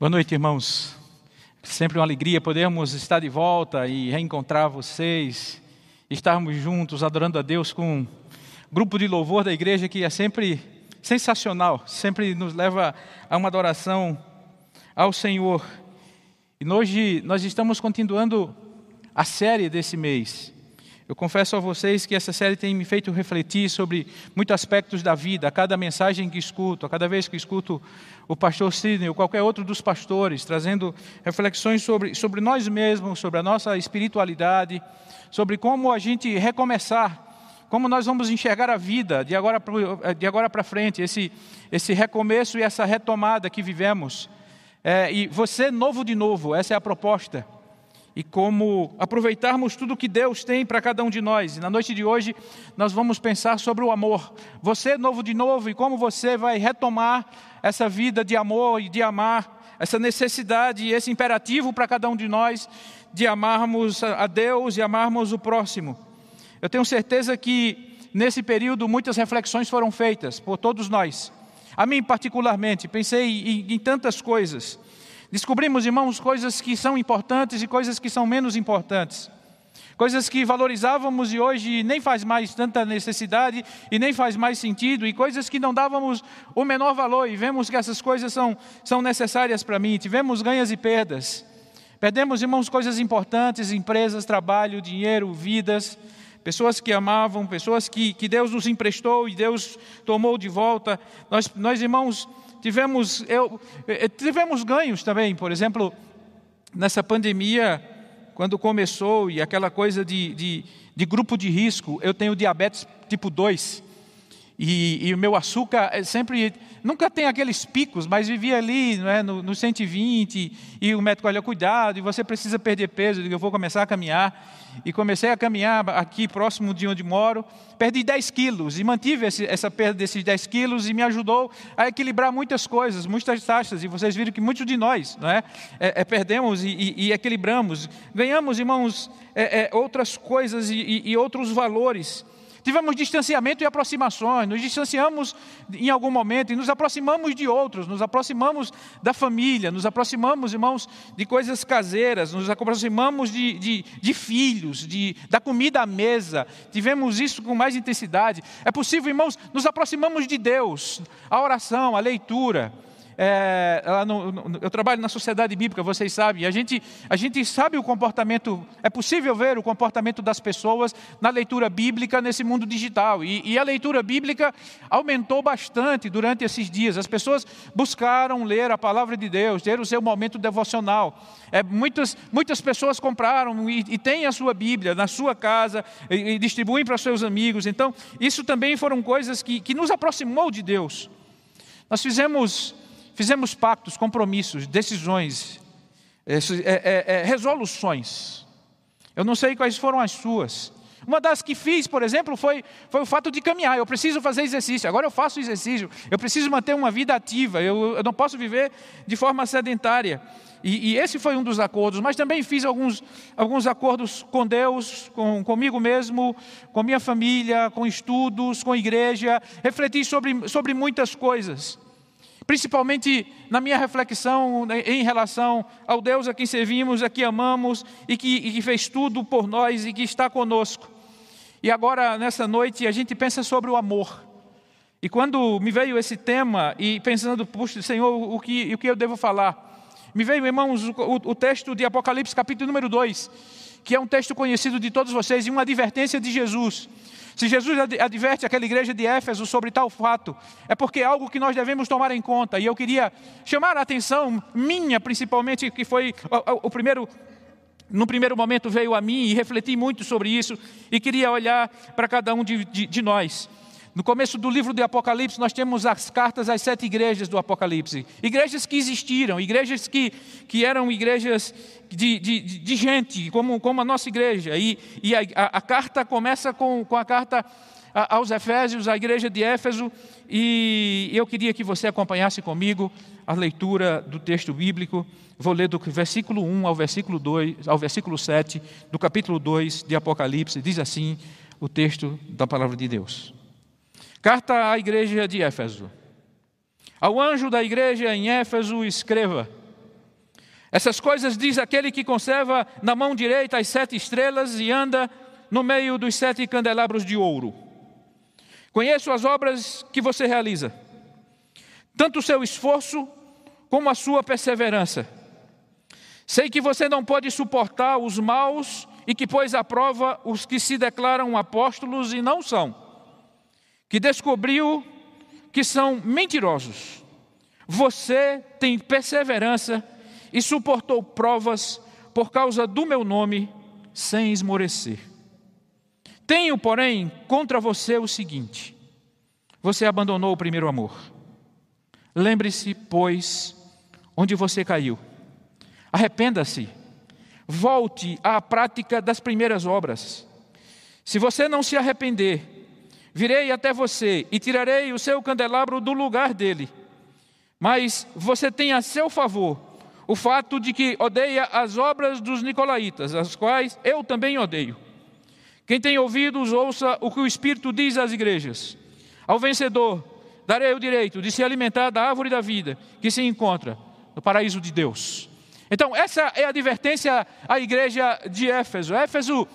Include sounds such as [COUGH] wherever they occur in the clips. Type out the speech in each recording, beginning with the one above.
Boa noite, irmãos. Sempre uma alegria podermos estar de volta e reencontrar vocês, estarmos juntos adorando a Deus com um grupo de louvor da igreja que é sempre sensacional, sempre nos leva a uma adoração ao Senhor. E hoje nós estamos continuando a série desse mês. Eu confesso a vocês que essa série tem me feito refletir sobre muitos aspectos da vida, a cada mensagem que escuto, a cada vez que escuto o pastor Sidney ou qualquer outro dos pastores, trazendo reflexões sobre, sobre nós mesmos, sobre a nossa espiritualidade, sobre como a gente recomeçar, como nós vamos enxergar a vida de agora de agora para frente, esse, esse recomeço e essa retomada que vivemos. É, e você novo de novo, essa é a proposta e como aproveitarmos tudo que Deus tem para cada um de nós. E na noite de hoje nós vamos pensar sobre o amor. Você novo de novo e como você vai retomar essa vida de amor e de amar, essa necessidade e esse imperativo para cada um de nós de amarmos a Deus e amarmos o próximo. Eu tenho certeza que nesse período muitas reflexões foram feitas por todos nós. A mim particularmente, pensei em, em tantas coisas. Descobrimos, irmãos, coisas que são importantes e coisas que são menos importantes. Coisas que valorizávamos e hoje nem faz mais tanta necessidade e nem faz mais sentido, e coisas que não dávamos o menor valor, e vemos que essas coisas são, são necessárias para mim. Tivemos ganhas e perdas. Perdemos, irmãos, coisas importantes: empresas, trabalho, dinheiro, vidas, pessoas que amavam, pessoas que, que Deus nos emprestou e Deus tomou de volta. Nós, nós irmãos, tivemos, eu, eh, tivemos ganhos também, por exemplo, nessa pandemia, quando começou e aquela coisa de, de, de grupo de risco, eu tenho diabetes tipo 2. E, o meu açúcar é sempre, nunca tem aqueles picos, mas vivia ali é, no, no 120, e o médico, olha, cuidado, e você precisa perder peso, eu vou começar a caminhar. E comecei a caminhar aqui próximo de onde moro, perdi 10 quilos, e mantive esse, essa perda desses 10 quilos, e me ajudou a equilibrar muitas coisas, muitas taxas, e vocês viram que muitos de nós não é, é, é perdemos e, e, e, equilibramos, ganhamos, irmãos, é, é, outras coisas e, e outros valores, Tivemos distanciamento e aproximações, nos distanciamos em algum momento e nos aproximamos de outros, nos aproximamos da família, nos aproximamos, irmãos, de coisas caseiras, nos aproximamos de, de, de filhos, de, da comida à mesa, tivemos isso com mais intensidade. É possível, irmãos, nos aproximamos de Deus, a oração, a leitura é, eu trabalho na sociedade bíblica, vocês sabem, a gente, a gente sabe o comportamento, é possível ver o comportamento das pessoas na leitura bíblica nesse mundo digital. E, e a leitura bíblica aumentou bastante durante esses dias. As pessoas buscaram ler a palavra de Deus, ter o seu momento devocional. É, muitas, muitas pessoas compraram e, e têm a sua Bíblia na sua casa e, e distribuem para seus amigos. Então, isso também foram coisas que, que nos aproximou de Deus. Nós fizemos Fizemos pactos, compromissos, decisões, é, é, é, resoluções. Eu não sei quais foram as suas. Uma das que fiz, por exemplo, foi, foi o fato de caminhar. Eu preciso fazer exercício. Agora eu faço exercício. Eu preciso manter uma vida ativa. Eu, eu não posso viver de forma sedentária. E, e, esse foi um dos acordos. Mas também fiz alguns, alguns acordos com Deus, com, comigo mesmo, com minha família, com estudos, com igreja. Refleti sobre, sobre muitas coisas principalmente na minha reflexão né, em relação ao Deus a quem servimos, a quem amamos e que, e que fez tudo por nós e que está conosco. E agora, nessa noite, a gente pensa sobre o amor. E quando me veio esse tema, e pensando, puxa, Senhor, o que, o que eu devo falar? Me veio, irmãos, o, o texto de Apocalipse, capítulo número 2, que é um texto conhecido de todos vocês, e uma advertência de Jesus. Se Jesus adverte aquela igreja de Éfeso sobre tal fato, é porque é algo que nós devemos tomar em conta. E eu queria chamar a atenção minha, principalmente, que foi o, o primeiro no primeiro momento veio a mim e refleti muito sobre isso e queria olhar para cada um de, de, de, nós. No começo do livro do Apocalipse, nós temos as cartas às sete igrejas do Apocalipse. Igrejas que existiram, igrejas que, que eram igrejas de, de, de gente, como, como a nossa igreja. E, e a, a, carta começa com, com a carta aos Efésios, à igreja de Éfeso, e eu queria que você acompanhasse comigo a leitura do texto bíblico. Vou ler do versículo 1 ao versículo 2, ao versículo 7 do capítulo 2 de Apocalipse. Diz assim o texto da palavra de Deus. Carta à igreja de Éfeso. Ao anjo da igreja em Éfeso, escreva: Essas coisas diz aquele que conserva na mão direita as sete estrelas e anda no meio dos sete candelabros de ouro. Conheço as obras que você realiza, tanto o seu esforço como a sua perseverança. Sei que você não pode suportar os maus e que pôs à prova os que se declaram apóstolos e não são, que descobriu que são mentirosos. Você tem perseverança e suportou provas por causa do meu nome, sem esmorecer. Tenho, porém, contra você o seguinte: você abandonou o primeiro amor. Lembre-se, pois, onde você caiu. Arrependa-se. Volte à prática das primeiras obras. Se você não se arrepender, virei até você e tirarei o seu candelabro do lugar dele. Mas você tem a seu favor o fato de que odeia as obras dos nicolaítas, as quais eu também odeio. Quem tem ouvidos, ouça o que o Espírito diz às igrejas. Ao vencedor, darei o direito de se alimentar da árvore da vida que se encontra no paraíso de Deus. Então, essa é a advertência à igreja de Éfeso. Éfeso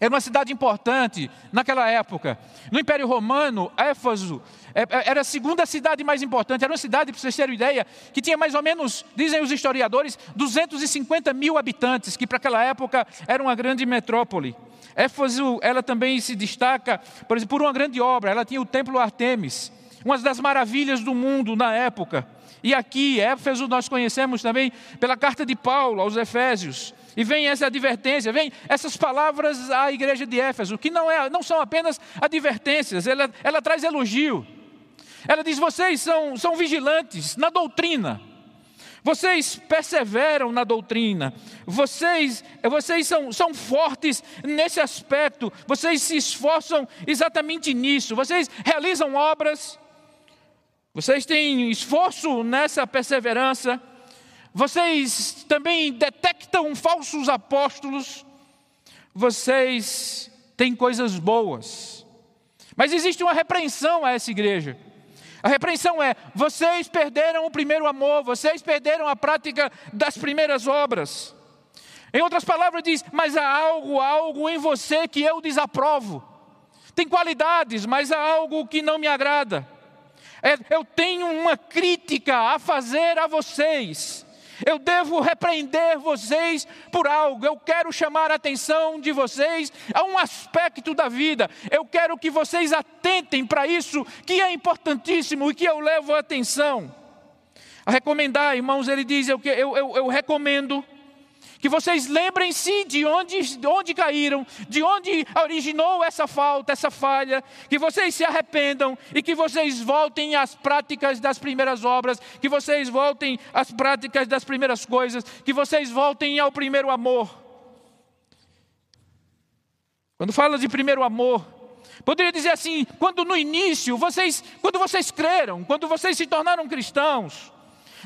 era uma cidade importante naquela época. No Império Romano, Éfaso é, é, era a segunda cidade mais importante. Era uma cidade, para vocês terem ideia, que tinha mais ou menos, dizem os historiadores, 250 mil habitantes, que para aquela época era uma grande metrópole. Éfaso, ela também se destaca, por exemplo, por uma grande obra. Ela tinha o Templo Artemis, uma das maravilhas do mundo na época. E aqui, Éfeso, nós conhecemos também pela carta de Paulo aos Efésios. E vem essa advertência, vem essas palavras à igreja de Éfeso, que não, é, não são apenas advertências, ela, ela traz elogio. Ela diz: vocês são, são vigilantes na doutrina, vocês perseveram na doutrina, vocês, vocês são, são fortes nesse aspecto, vocês se esforçam exatamente nisso, vocês realizam obras, vocês têm esforço nessa perseverança, vocês também detectam falsos apóstolos, vocês têm coisas boas. Mas existe uma repreensão a essa igreja. A repreensão é: vocês perderam o primeiro amor, vocês perderam a prática das primeiras obras. Em outras palavras, diz: mas há algo, algo em você que eu desaprovo. Tem qualidades, mas há algo que não me agrada. É, eu tenho uma crítica a fazer a vocês. Eu devo repreender vocês por algo. Eu quero chamar a atenção de vocês a um aspecto da vida. Eu quero que vocês atentem para isso que é importantíssimo e que eu levo a atenção. A recomendar, irmãos, ele diz: eu, eu, eu, eu recomendo que vocês lembrem-se de onde, de onde caíram, de onde originou essa falta, essa falha, que vocês se arrependam e que vocês voltem às práticas das primeiras obras, que vocês voltem às práticas das primeiras coisas, que vocês voltem ao primeiro amor. Quando fala de primeiro amor, poderia dizer assim, quando no início vocês, quando vocês creram, quando vocês se tornaram cristãos,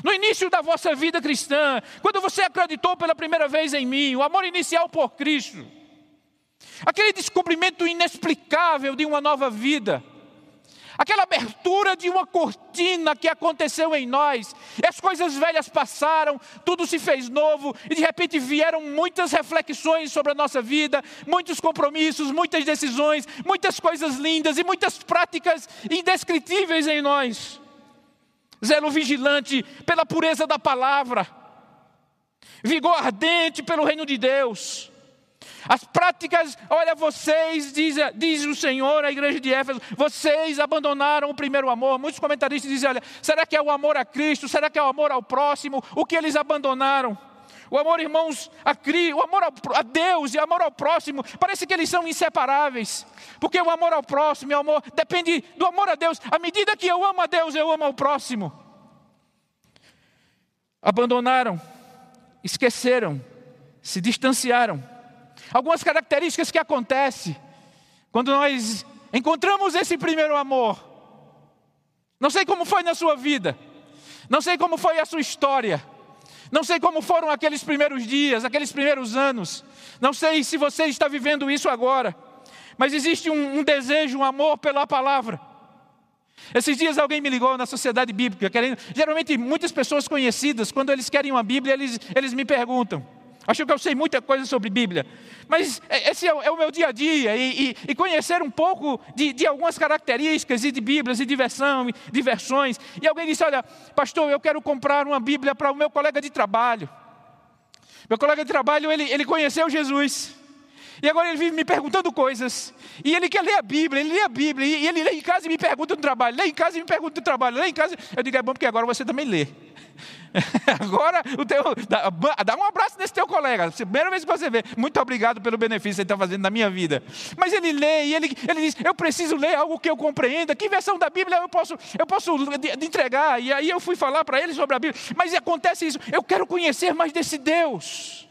no início da vossa vida cristã, quando você acreditou pela primeira vez em mim, o amor inicial por Cristo, aquele descobrimento inexplicável de uma nova vida, aquela abertura de uma cortina que aconteceu em nós, e as coisas velhas passaram, tudo se fez novo, e de repente vieram muitas reflexões sobre a nossa vida, muitos compromissos, muitas decisões, muitas coisas lindas e muitas práticas indescritíveis em nós zelo vigilante pela pureza da palavra, vigor ardente pelo reino de Deus. As práticas, olha, vocês, diz, diz o Senhor à igreja de Éfeso, vocês abandonaram o primeiro amor. Muitos comentaristas dizem: olha, será que é o amor a Cristo? Será que é o amor ao próximo? O que eles abandonaram? O amor, irmãos, a, Cristo, o amor a Deus e o amor ao próximo, parece que eles são inseparáveis. Porque o amor ao próximo e o amor depende do amor a Deus. À medida que eu amo a Deus, eu amo ao próximo. Abandonaram, esqueceram, se distanciaram. Algumas características que acontecem quando nós encontramos esse primeiro amor. Não sei como foi na sua vida, não sei como foi a sua história. Não sei como foram aqueles primeiros dias, aqueles primeiros anos. Não sei se você está vivendo isso agora. Mas existe um, um desejo, um amor pela palavra. Esses dias alguém me ligou na sociedade bíblica, querendo, geralmente muitas pessoas conhecidas, quando eles querem uma Bíblia, eles, eles me perguntam. Acho que eu sei muita coisa sobre Bíblia, mas é, esse é o, é o meu dia a dia, e, e, e conhecer um pouco de, de, algumas características e de Bíblias e diversão, diversões. E alguém disse: Olha, pastor, eu quero comprar uma Bíblia para o meu colega de trabalho. Meu colega de trabalho, ele, ele conheceu Jesus. E agora ele vive me perguntando coisas. E ele quer ler a Bíblia, ele lê a Bíblia. E ele lê em casa e me pergunta no trabalho. Lê em casa e me pergunta no trabalho. Lê em casa. Eu digo, é bom porque agora você também lê. [LAUGHS] Agora, o teu, dá, dá, um abraço nesse teu colega. Primeira vez que você vê. Muito obrigado pelo benefício que ele está fazendo na minha vida. Mas ele lê e ele, ele diz: Eu preciso ler algo que eu compreenda. Que versão da Bíblia eu posso, eu posso entregar? E aí eu fui falar para ele sobre a Bíblia. Mas acontece isso. Eu quero conhecer mais desse Deus.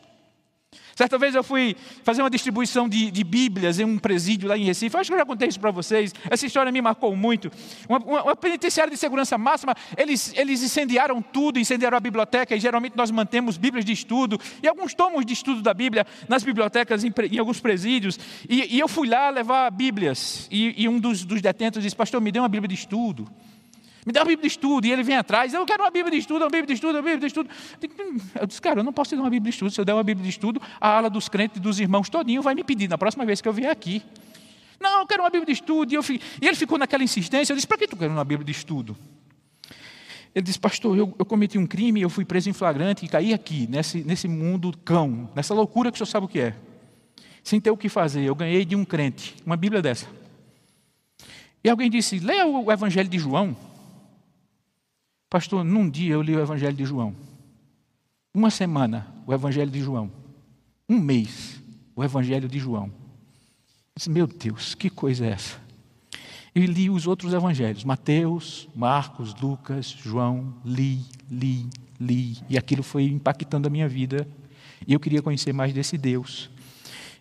Certa vez eu fui fazer uma distribuição de, de Bíblias em um presídio lá em Recife. Acho que eu já contei isso para vocês. Essa história me marcou muito. Uma, uma, uma, penitenciária de segurança máxima, eles, eles incendiaram tudo, incendiaram a biblioteca, e geralmente nós mantemos Bíblias de estudo e alguns tomos de estudo da Bíblia nas bibliotecas, em, em alguns presídios. E, e, eu fui lá levar Bíblias. E, e um dos, dos detentos disse: Pastor, me dê uma Bíblia de estudo. Me dá uma Bíblia de estudo. E ele vem atrás, eu quero uma Bíblia de estudo, uma Bíblia de estudo, uma Bíblia de estudo. Eu disse, cara, eu não posso te dar uma Bíblia de estudo. Se eu der uma Bíblia de estudo, a ala dos crentes e dos irmãos todinho vai me pedir na próxima vez que eu vier aqui. Não, eu quero uma Bíblia de estudo. E, eu, e ele ficou naquela insistência. Eu disse, para que tu quer uma Bíblia de estudo? Ele disse, pastor, eu, eu, cometi um crime, eu fui preso em flagrante e caí aqui, nesse, nesse mundo cão, nessa loucura que o senhor sabe o que é. Sem ter o que fazer, eu ganhei de um crente uma Bíblia dessa. E alguém disse, leia o Evangelho de João. Pastor, num dia eu li o Evangelho de João. Uma semana, o Evangelho de João. Um mês, o Evangelho de João. Disse, meu Deus, que coisa é essa? E li os outros evangelhos, Mateus, Marcos, Lucas, João, li, li, li. E aquilo foi impactando a minha vida. E eu queria conhecer mais desse Deus.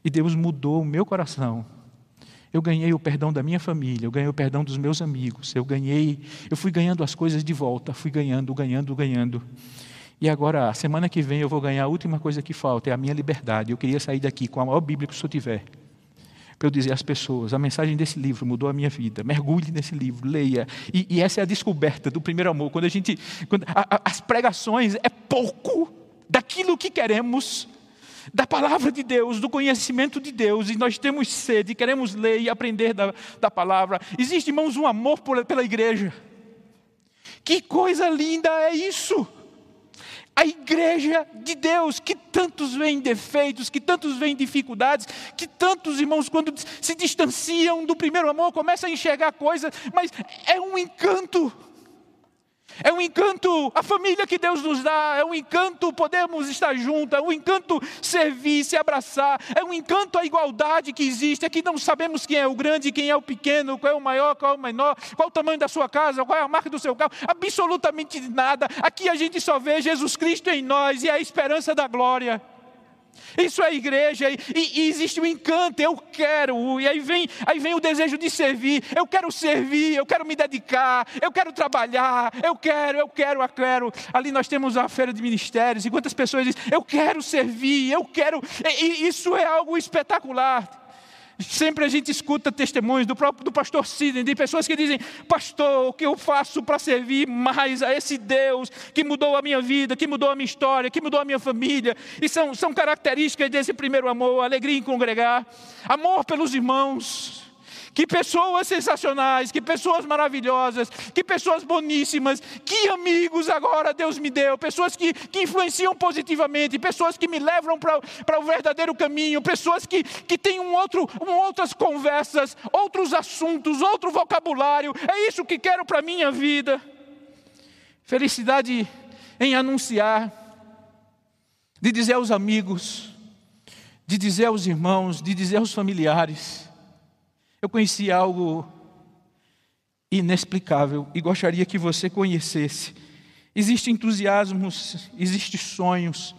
E Deus mudou o meu coração eu ganhei o perdão da minha família, eu ganhei o perdão dos meus amigos, eu ganhei, eu fui ganhando as coisas de volta, fui ganhando, ganhando, ganhando. E agora, a semana que vem, eu vou ganhar a última coisa que falta, é a minha liberdade. Eu queria sair daqui com a maior Bíblia que o senhor tiver. Para eu dizer às pessoas, a mensagem desse livro mudou a minha vida. Mergulhe nesse livro, leia. E, e essa é a descoberta do primeiro amor. Quando a gente. Quando a, a, as pregações é pouco daquilo que queremos da palavra de Deus, do conhecimento de Deus, e nós temos sede, queremos ler e aprender da, da palavra. Existe, irmãos, um amor por, pela igreja. Que coisa linda é isso! A igreja de Deus, que tantos veem defeitos, que tantos veem dificuldades, que tantos irmãos, quando se distanciam do primeiro amor, começam a enxergar coisas, mas é um encanto. É um encanto a família que Deus nos dá, é um encanto podermos estar juntos, é um encanto servir, se abraçar, é um encanto a igualdade que existe, é que não sabemos quem é o grande, quem é o pequeno, qual é o maior, qual é o menor, qual o tamanho da sua casa, qual é a marca do seu carro, absolutamente nada. Aqui a gente só vê Jesus Cristo em nós e a esperança da glória. Isso é igreja, e, e, existe um encanto, eu quero, e aí vem, aí vem o desejo de servir, eu quero servir, eu quero me dedicar, eu quero trabalhar, eu quero, eu quero, eu quero. Ali nós temos a feira de ministérios, e quantas pessoas dizem, eu quero servir, eu quero, e, e isso é algo espetacular. Sempre a gente escuta testemunhos do próprio do pastor Sidney, de pessoas que dizem: Pastor, o que eu faço para servir mais a esse Deus que mudou a minha vida, que mudou a minha história, que mudou a minha família? E são, são características desse primeiro amor: alegria em congregar, amor pelos irmãos, que pessoas sensacionais, que pessoas maravilhosas, que pessoas boníssimas, que amigos agora Deus me deu, pessoas que, que influenciam positivamente, pessoas que me levam para o verdadeiro caminho, pessoas que, que têm um outro, um, outras conversas, outros assuntos, outro vocabulário. É isso que quero para a minha vida. Felicidade em anunciar, de dizer aos amigos, de dizer aos irmãos, de dizer aos familiares eu conheci algo inexplicável e gostaria que você conhecesse. Existem entusiasmos, existem sonhos,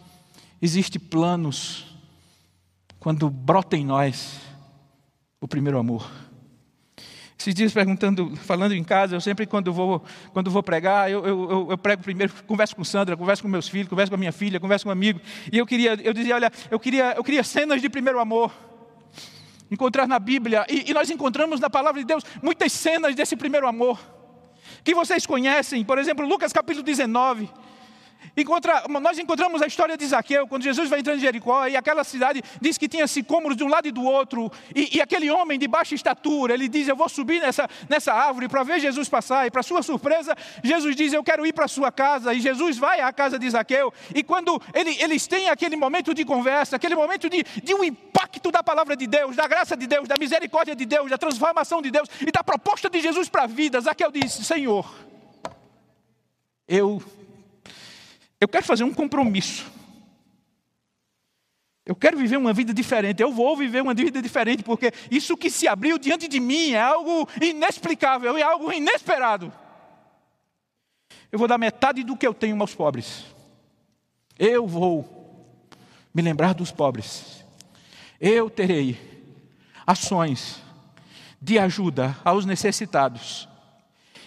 existem planos quando brota em nós o primeiro amor. Esses dias perguntando, falando em casa, eu sempre quando vou, quando vou pregar, eu, eu, eu, prego primeiro, converso com Sandra, converso com meus filhos, converso com a minha filha, converso com um amigo, e eu queria, eu dizia, olha, eu queria, eu queria cenas de primeiro amor encontrar na Bíblia, e, e nós encontramos na palavra de Deus muitas cenas desse primeiro amor. que vocês conhecem, por exemplo, Lucas capítulo 19. Encontra, nós encontramos a história de Zaqueu, quando Jesus vai entrando em Jericó, e aquela cidade diz que tinha sicômoros de um lado e do outro, e, e aquele homem de baixa estatura, ele diz: Eu vou subir nessa, nessa árvore para ver Jesus passar, e para sua surpresa, Jesus diz: Eu quero ir para sua casa, e Jesus vai à casa de Zaqueu, e quando ele, eles têm aquele momento de conversa, aquele momento de, de um impacto da palavra de Deus, da graça de Deus, da misericórdia de Deus, da transformação de Deus e da proposta de Jesus para a vida, Zaqueu diz: Senhor, eu eu quero fazer um compromisso. Eu quero viver uma vida diferente. Eu vou viver uma vida diferente, porque isso que se abriu diante de mim é algo inexplicável, é algo inesperado. Eu vou dar metade do que eu tenho aos pobres. Eu vou me lembrar dos pobres. Eu terei ações de ajuda aos necessitados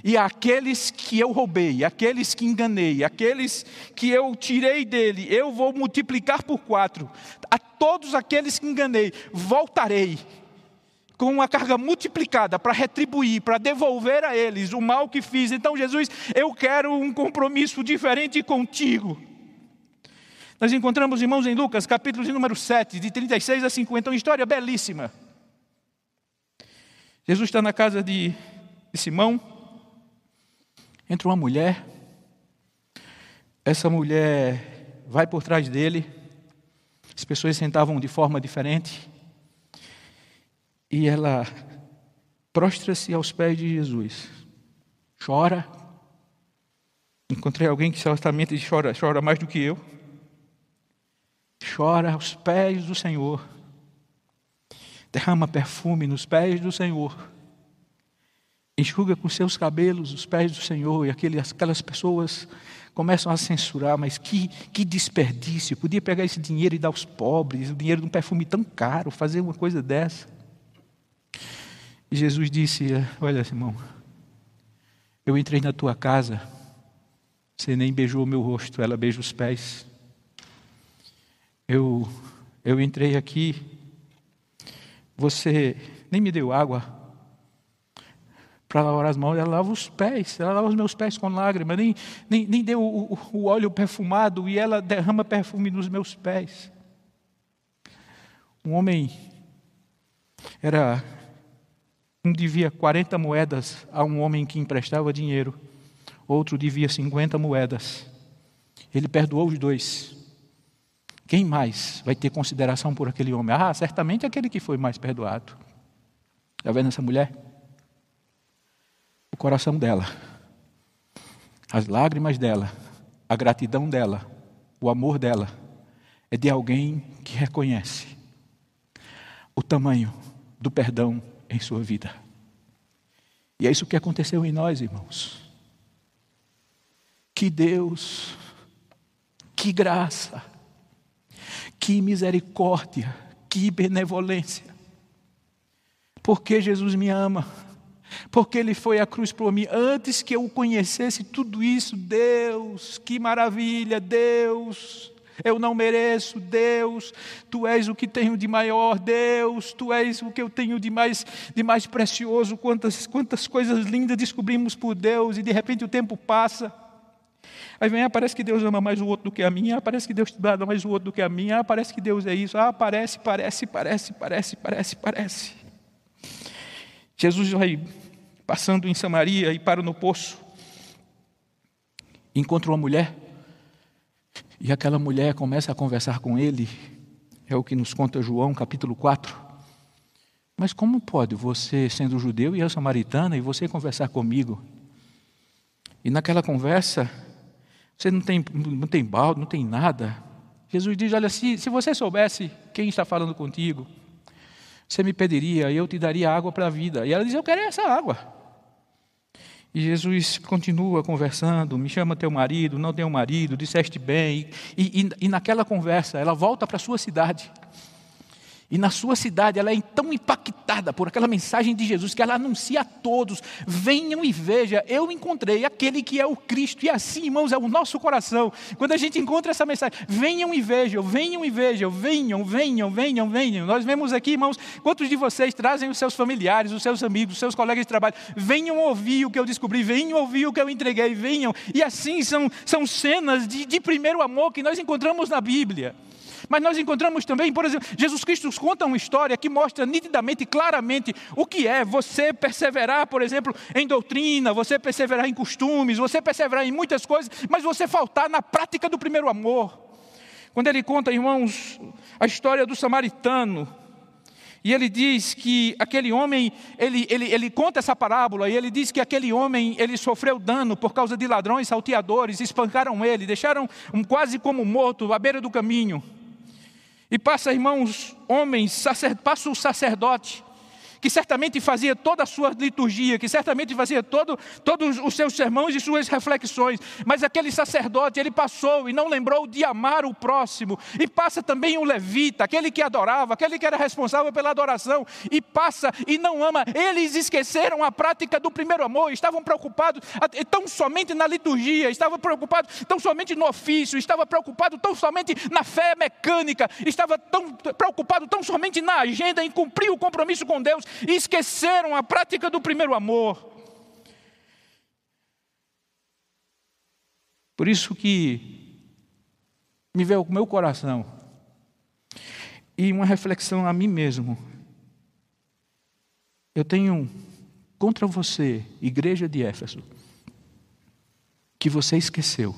e aqueles que eu roubei, aqueles que enganei, aqueles que eu tirei dele, eu vou multiplicar por quatro. A todos aqueles que enganei, voltarei com uma carga multiplicada para retribuir, para devolver a eles o mal que fiz. Então, Jesus, eu quero um compromisso diferente contigo. Nós encontramos, irmãos, em Lucas, capítulo de número 7, de 36 a 50, uma história belíssima. Jesus está na casa de, de Simão, entra uma mulher, essa mulher vai por trás dele, as pessoas sentavam de forma diferente, e ela prostra-se aos pés de Jesus, chora. Encontrei alguém que certamente chora, chora mais do que eu. Chora aos pés do Senhor, derrama perfume nos pés do Senhor enxuga com seus cabelos os pés do Senhor, e aquelas, aquelas pessoas começam a censurar, mas que, que desperdício, podia pegar esse dinheiro e dar aos pobres, o dinheiro de um perfume tão caro, fazer uma coisa dessa. E Jesus disse: Olha, irmão, eu entrei na tua casa, você nem beijou o meu rosto, ela beija os pés. Eu, eu entrei aqui, você nem me deu água, para lavar as mãos, ela lava os pés, ela lava os meus pés com lágrimas, nem, nem, nem deu o, o óleo perfumado e ela derrama perfume nos meus pés. Um homem era um devia 40 moedas a um homem que emprestava dinheiro, outro devia 50 moedas. Ele perdoou os dois. Quem mais vai ter consideração por aquele homem? Ah, certamente aquele que foi mais perdoado. Está vendo essa mulher? O coração dela, as lágrimas dela, a gratidão dela, o amor dela, é de alguém que reconhece o tamanho do perdão em sua vida. E é isso que aconteceu em nós, irmãos. Que Deus, que graça, que misericórdia, que benevolência. Porque Jesus me ama porque Ele foi à cruz por mim. Antes que eu conhecesse tudo isso, Deus, que maravilha, Deus. Eu não mereço, Deus, Tu és o que tenho de maior, Deus, Tu és o que eu tenho de mais, de mais precioso. Quantas, quantas coisas lindas descobrimos por Deus, e de repente o tempo passa. Aí vem, ah, parece que Deus ama mais o outro do que a minha, ah, parece que Deus dá mais o outro do que a minha, ah, parece que Deus é isso, ah, parece, parece, parece, parece, parece, parece. Jesus vai passando em Samaria e para no poço. Encontra uma mulher e aquela mulher começa a conversar com ele. É o que nos conta João, capítulo 4. Mas como pode você, sendo judeu e eu samaritana, e você conversar comigo? E naquela conversa, você não tem, não tem balde, não tem nada. Jesus diz: Olha, se, se você soubesse quem está falando contigo, você me pediria eu te daria água para a vida. E ela diz: Eu quero essa água. E Jesus continua conversando, me chama teu marido, não tenho marido, disseste bem. E, e, e naquela conversa, ela volta para sua cidade. E na sua cidade ela é tão impactada por aquela mensagem de Jesus que ela anuncia a todos: venham e vejam, eu encontrei aquele que é o Cristo. E assim, irmãos, é o nosso coração. Quando a gente encontra essa mensagem, venham e vejam, venham e vejam, venham, venham, venham, venham. Nós vemos aqui, irmãos, quantos de vocês trazem os seus familiares, os seus amigos, os seus colegas de trabalho, venham ouvir o que eu descobri, venham ouvir o que eu entreguei, venham. E assim são, são cenas de, de primeiro amor que nós encontramos na Bíblia. Mas nós encontramos também, por exemplo, Jesus Cristo conta uma história que mostra nitidamente claramente o que é você perseverar, por exemplo, em doutrina, você perseverar em costumes, você perseverar em muitas coisas, mas você faltar na prática do primeiro amor. Quando ele conta, irmãos, a história do samaritano, e ele diz que aquele homem, ele, ele, ele conta essa parábola, e ele diz que aquele homem, ele sofreu dano por causa de ladrões, salteadores, espancaram ele, deixaram um quase como morto à beira do caminho. E passa, irmãos, homens, sacer, passa o sacerdote, que certamente fazia toda a sua liturgia, que certamente fazia todo, todos os seus sermões e suas reflexões, mas aquele sacerdote, ele passou e não lembrou de amar o próximo, e passa também o levita, aquele que adorava, aquele que era responsável pela adoração, e passa e não ama, eles esqueceram a prática do primeiro amor, estavam preocupados tão somente na liturgia, estavam preocupados tão somente no ofício, estavam preocupados tão somente na fé mecânica, estavam tão preocupados tão somente na agenda, em cumprir o compromisso com Deus, e esqueceram a prática do primeiro amor. Por isso que me veio o meu coração e uma reflexão a mim mesmo. Eu tenho contra você, igreja de Éfeso, que você esqueceu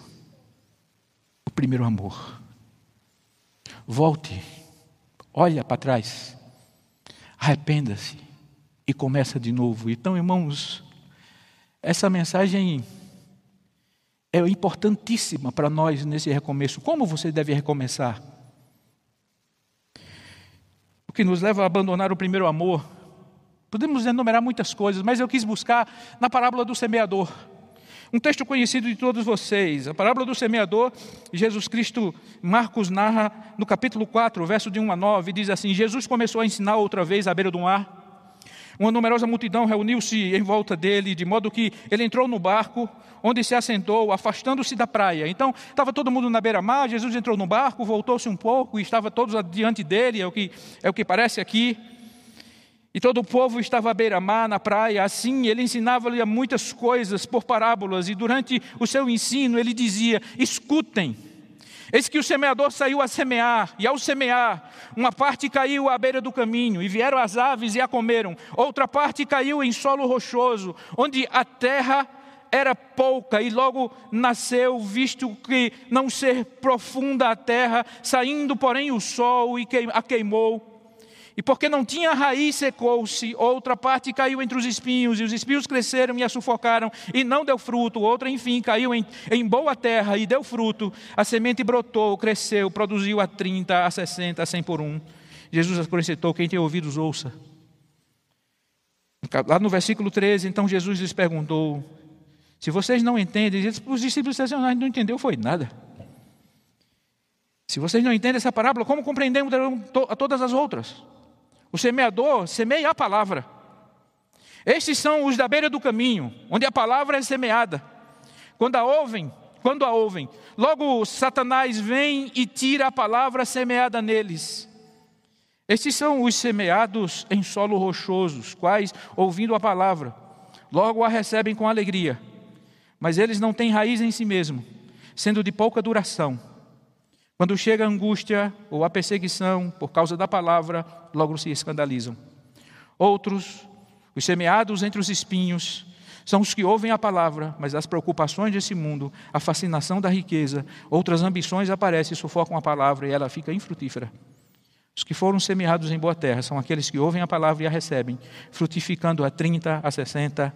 o primeiro amor. Volte, olha para trás, arrependa-se e começa de novo. Então, irmãos, essa mensagem é importantíssima para nós nesse recomeço. Como você deve recomeçar? O que nos leva a abandonar o primeiro amor. Podemos enumerar muitas coisas, mas eu quis buscar na parábola do semeador. Um texto conhecido de todos vocês, a parábola do semeador, Jesus Cristo, Marcos narra no capítulo 4, verso de 1 a 9, diz assim: Jesus começou a ensinar outra vez à beira do mar. Uma numerosa multidão reuniu-se em volta dele, de modo que ele entrou no barco, onde se assentou, afastando-se da praia. Então, estava todo mundo na beira-mar, Jesus entrou no barco, voltou-se um pouco e estava todos diante dele, é o que, é o que parece aqui. E todo o povo estava à beira-mar, na praia, assim, ele ensinava-lhe muitas coisas por parábolas, e durante o seu ensino ele dizia: escutem. Eis que o semeador saiu a semear, e ao semear, uma parte caiu à beira do caminho, e vieram as aves e a comeram. Outra parte caiu em solo rochoso, onde a terra era pouca, e logo nasceu, visto que não ser profunda a terra, saindo, porém, o sol e a queimou. E porque não tinha raiz, secou-se. Outra parte caiu entre os espinhos, e os espinhos cresceram e a sufocaram, e não deu fruto. Outra, enfim, caiu em, em boa terra e deu fruto. A semente brotou, cresceu, produziu a 30, a 60, a 100 por um. Jesus acrescentou: Quem tem ouvidos, ouça. Lá no versículo 13, então Jesus lhes perguntou: Se vocês não entendem, os discípulos disseram: Nós não entendeu, foi nada. Se vocês não entendem essa parábola, como compreendemos todas as outras? O semeador semeia a palavra. Estes são os da beira do caminho, onde a palavra é semeada. Quando a ouvem, quando a ouvem, logo Satanás vem e tira a palavra semeada neles. Estes são os semeados em solo rochoso, os quais, ouvindo a palavra, logo a recebem com alegria. Mas eles não têm raiz em si mesmo, sendo de pouca duração. Quando chega a angústia ou a perseguição por causa da palavra, logo se escandalizam. Outros, os semeados entre os espinhos, são os que ouvem a palavra, mas as preocupações desse mundo, a fascinação da riqueza, outras ambições aparecem e sufocam a palavra e ela fica infrutífera. Os que foram semeados em boa terra são aqueles que ouvem a palavra e a recebem, frutificando a 30, a 60,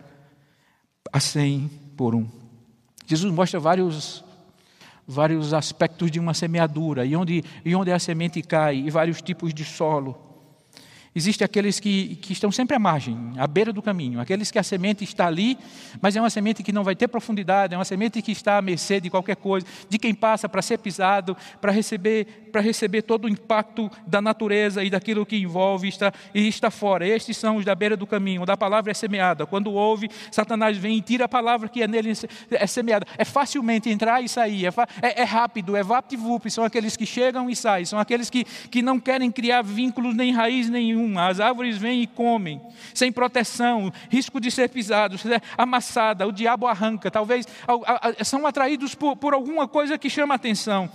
a 100 por um. Jesus mostra vários vários aspectos de uma semeadura, e onde, e onde a semente cai, e vários tipos de solo. Existem aqueles que, que estão sempre à margem, à beira do caminho, aqueles que a semente está ali, mas é uma semente que não vai ter profundidade, é uma semente que está à mercê de qualquer coisa, de quem passa para ser pisado, para receber, para receber todo o impacto da natureza e daquilo que envolve está, e está fora. Estes são os da beira do caminho, onde a palavra é semeada. Quando ouve, Satanás vem e tira a palavra que é nele é semeada. É facilmente entrar e sair, é, é, é rápido, é vapt-vup, são aqueles que chegam e saem, são aqueles que, que não querem criar vínculos nem raiz nenhum nenhuma. As árvores vêm e comem, sem proteção, risco de ser pisados, amassada, o diabo arranca. Talvez são atraídos por, por alguma coisa que chama atenção.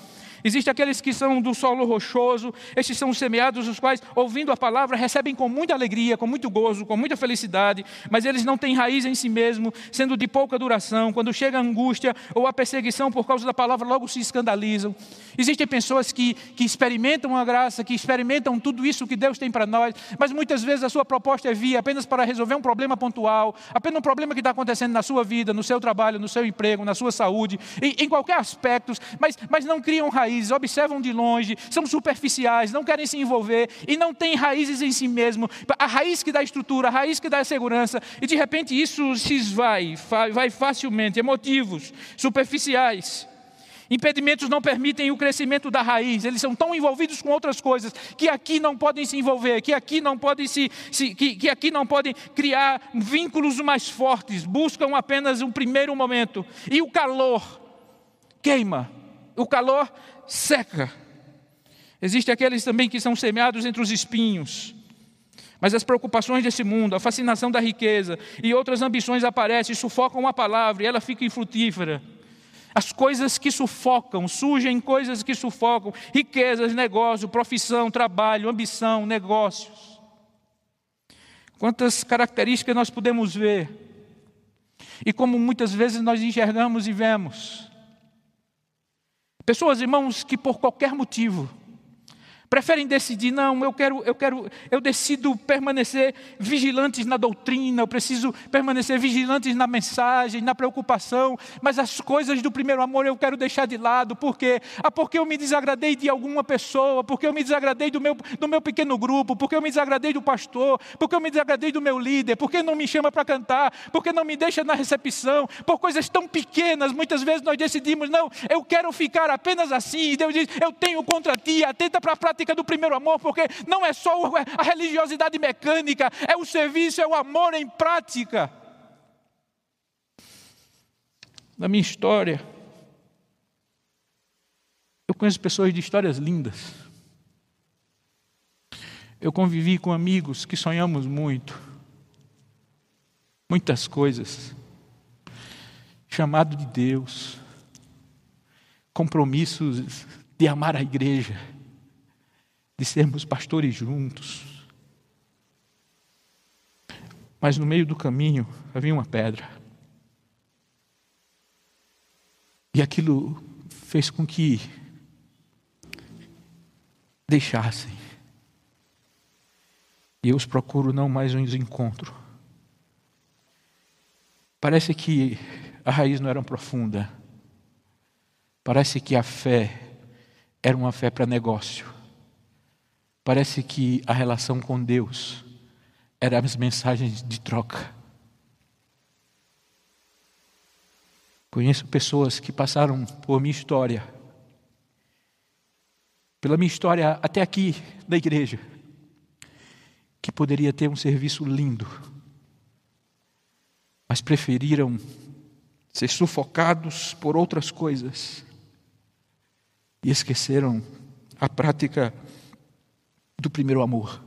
Existem aqueles que são do solo rochoso, estes são os semeados, os quais, ouvindo a palavra, recebem com muita alegria, com muito gozo, com muita felicidade, mas eles não têm raiz em si mesmo, sendo de pouca duração. Quando chega a angústia ou a perseguição por causa da palavra, logo se escandalizam. Existem pessoas que, que experimentam a graça, que experimentam tudo isso que Deus tem para nós, mas muitas vezes a sua proposta é vir apenas para resolver um problema pontual, apenas um problema que está acontecendo na sua vida, no seu trabalho, no seu emprego, na sua saúde, em, em qualquer aspecto, mas, mas não criam raiz raízes, observam de longe, são superficiais, não querem se envolver e não têm raízes em si mesmo. A raiz que dá estrutura, a raiz que dá segurança, e de repente isso se esvai, vai facilmente, emotivos, superficiais. Impedimentos não permitem o crescimento da raiz, eles são tão envolvidos com outras coisas que aqui não podem se envolver, que aqui não podem se, se que, que aqui não podem criar vínculos mais fortes, buscam apenas um primeiro momento. E o calor queima, o calor seca. Existem aqueles também que são semeados entre os espinhos. Mas as preocupações desse mundo, a fascinação da riqueza e outras ambições aparecem, sufocam a palavra e ela fica infrutífera. As coisas que sufocam, surgem coisas que sufocam, riquezas, negócio, profissão, trabalho, ambição, negócios. Quantas características nós podemos ver, e como muitas vezes nós enxergamos e vemos. Pessoas, irmãos, que por qualquer motivo Preferem decidir, não, eu quero, eu quero, eu decido permanecer vigilantes na doutrina, eu preciso permanecer vigilantes na mensagem, na preocupação, mas as coisas do primeiro amor eu quero deixar de lado, porque ah, porque eu me desagradei de alguma pessoa, porque eu me desagradei do meu, do meu pequeno grupo, porque eu me desagradei do pastor, porque eu me desagradei do meu líder, porque não me chama para cantar, porque não me deixa na recepção, por coisas tão pequenas, muitas vezes nós decidimos, não, eu quero ficar apenas assim, e Deus diz, eu tenho contra ti, atenta para a prática do primeiro amor, porque não é só a religiosidade mecânica, é o serviço, é o amor em prática. Na minha história, eu conheço pessoas de histórias lindas. Eu convivi com amigos que sonhamos muito, muitas coisas, chamado de Deus, compromissos de amar a igreja de sermos pastores juntos. Mas no meio do caminho havia uma pedra. E aquilo fez com que deixassem. E eu os procuro não mais os encontro. Parece que a raiz não era profunda. Parece que a fé era uma fé para negócio. Parece que a relação com Deus era as mensagens de troca. Conheço pessoas que passaram por minha história, pela minha história até aqui da igreja, que poderia ter um serviço lindo, mas preferiram ser sufocados por outras coisas e esqueceram a prática do primeiro amor.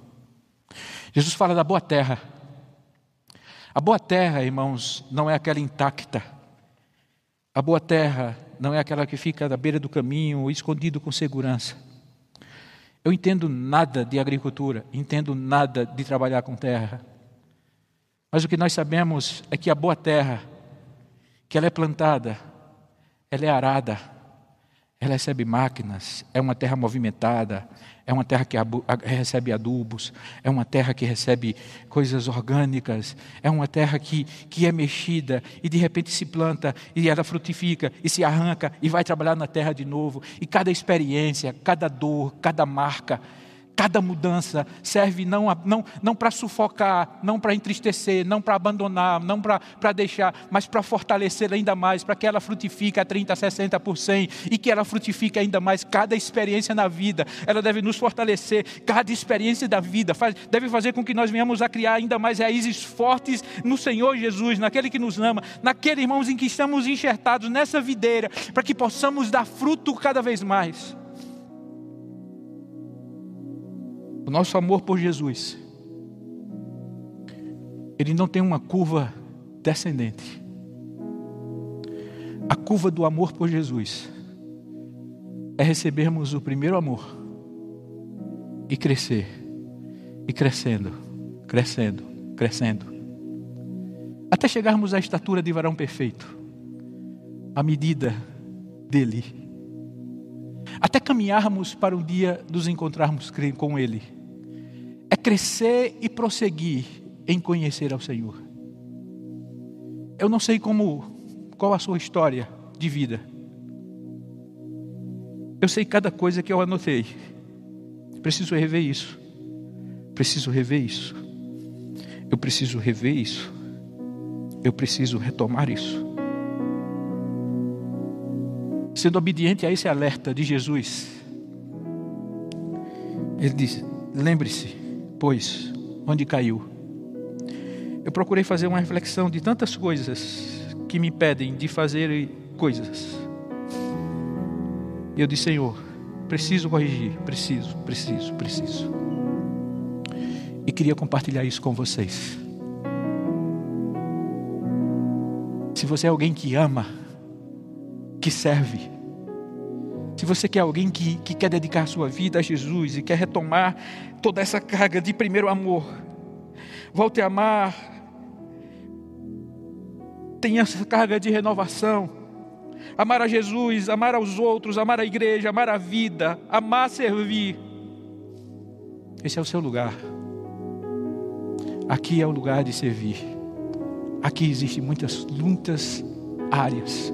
Jesus fala da boa terra. A boa terra, irmãos, não é aquela intacta. A boa terra não é aquela que fica na beira do caminho, escondido com segurança. Eu entendo nada de agricultura, entendo nada de trabalhar com terra. Mas o que nós sabemos é que a boa terra, que ela é plantada, ela é arada, ela recebe máquinas, é uma terra movimentada, é uma terra que recebe adubos, é uma terra que recebe coisas orgânicas, é uma terra que, que é mexida e de repente se planta e ela frutifica e se arranca e vai trabalhar na terra de novo. E cada experiência, cada dor, cada marca, Cada mudança serve não, não, não para sufocar, não para entristecer, não para abandonar, não para deixar, mas para fortalecer ainda mais, para que ela frutifique a 30, 60 por 100 e que ela frutifique ainda mais. Cada experiência na vida, ela deve nos fortalecer. Cada experiência da vida faz, deve fazer com que nós venhamos a criar ainda mais raízes fortes no Senhor Jesus, naquele que nos ama, naquele, irmãos, em que estamos enxertados nessa videira, para que possamos dar fruto cada vez mais. O nosso amor por Jesus, ele não tem uma curva descendente. A curva do amor por Jesus é recebermos o primeiro amor e crescer, e crescendo, crescendo, crescendo, até chegarmos à estatura de varão perfeito, à medida dele, até caminharmos para um dia nos encontrarmos com Ele é crescer e prosseguir em conhecer ao Senhor. Eu não sei como, qual a sua história de vida. Eu sei cada coisa que eu anotei. Preciso rever isso. Preciso rever isso. Eu preciso rever isso. Eu preciso retomar isso. Sendo obediente a esse alerta de Jesus, ele diz: lembre-se, pois, onde caiu. Eu procurei fazer uma reflexão de tantas coisas que me impedem de fazer coisas. Eu disse, Senhor, preciso corrigir, preciso, preciso, preciso. E queria compartilhar isso com vocês. Se você é alguém que ama, que serve, se você quer alguém que, que quer dedicar sua vida a Jesus e quer retomar toda essa carga de primeiro amor, volte a amar, tenha essa carga de renovação, amar a Jesus, amar aos outros, amar a igreja, amar a vida, amar servir. Esse é o seu lugar. Aqui é o lugar de servir. Aqui existem muitas, muitas áreas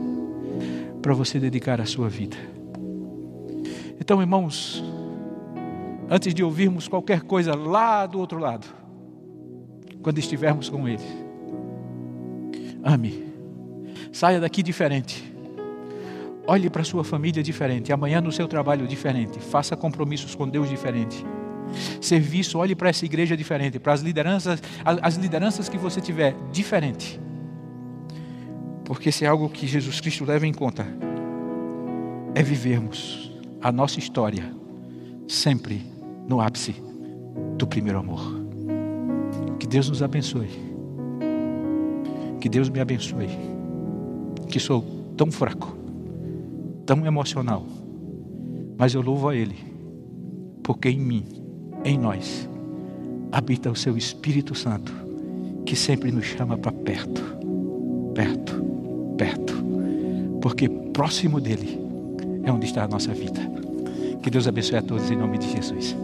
para você dedicar a sua vida. Então, irmãos, antes de ouvirmos qualquer coisa lá do outro lado, quando estivermos com Ele, ame, saia daqui diferente. Olhe para sua família diferente, amanhã no seu trabalho diferente, faça compromissos com Deus diferente. Serviço, olhe para essa igreja diferente, para as lideranças, as lideranças que você tiver diferente. Porque se é algo que Jesus Cristo leva em conta, é vivermos a nossa história sempre no ápice do primeiro amor. Que Deus nos abençoe. Que Deus me abençoe. Que sou tão fraco, tão emocional, mas eu louvo a Ele, porque em mim, em nós, habita o Seu Espírito Santo, que sempre nos chama para perto, perto, perto, porque próximo dele é onde está a nossa vida. Que Deus abençoe a todos em nome de Jesus.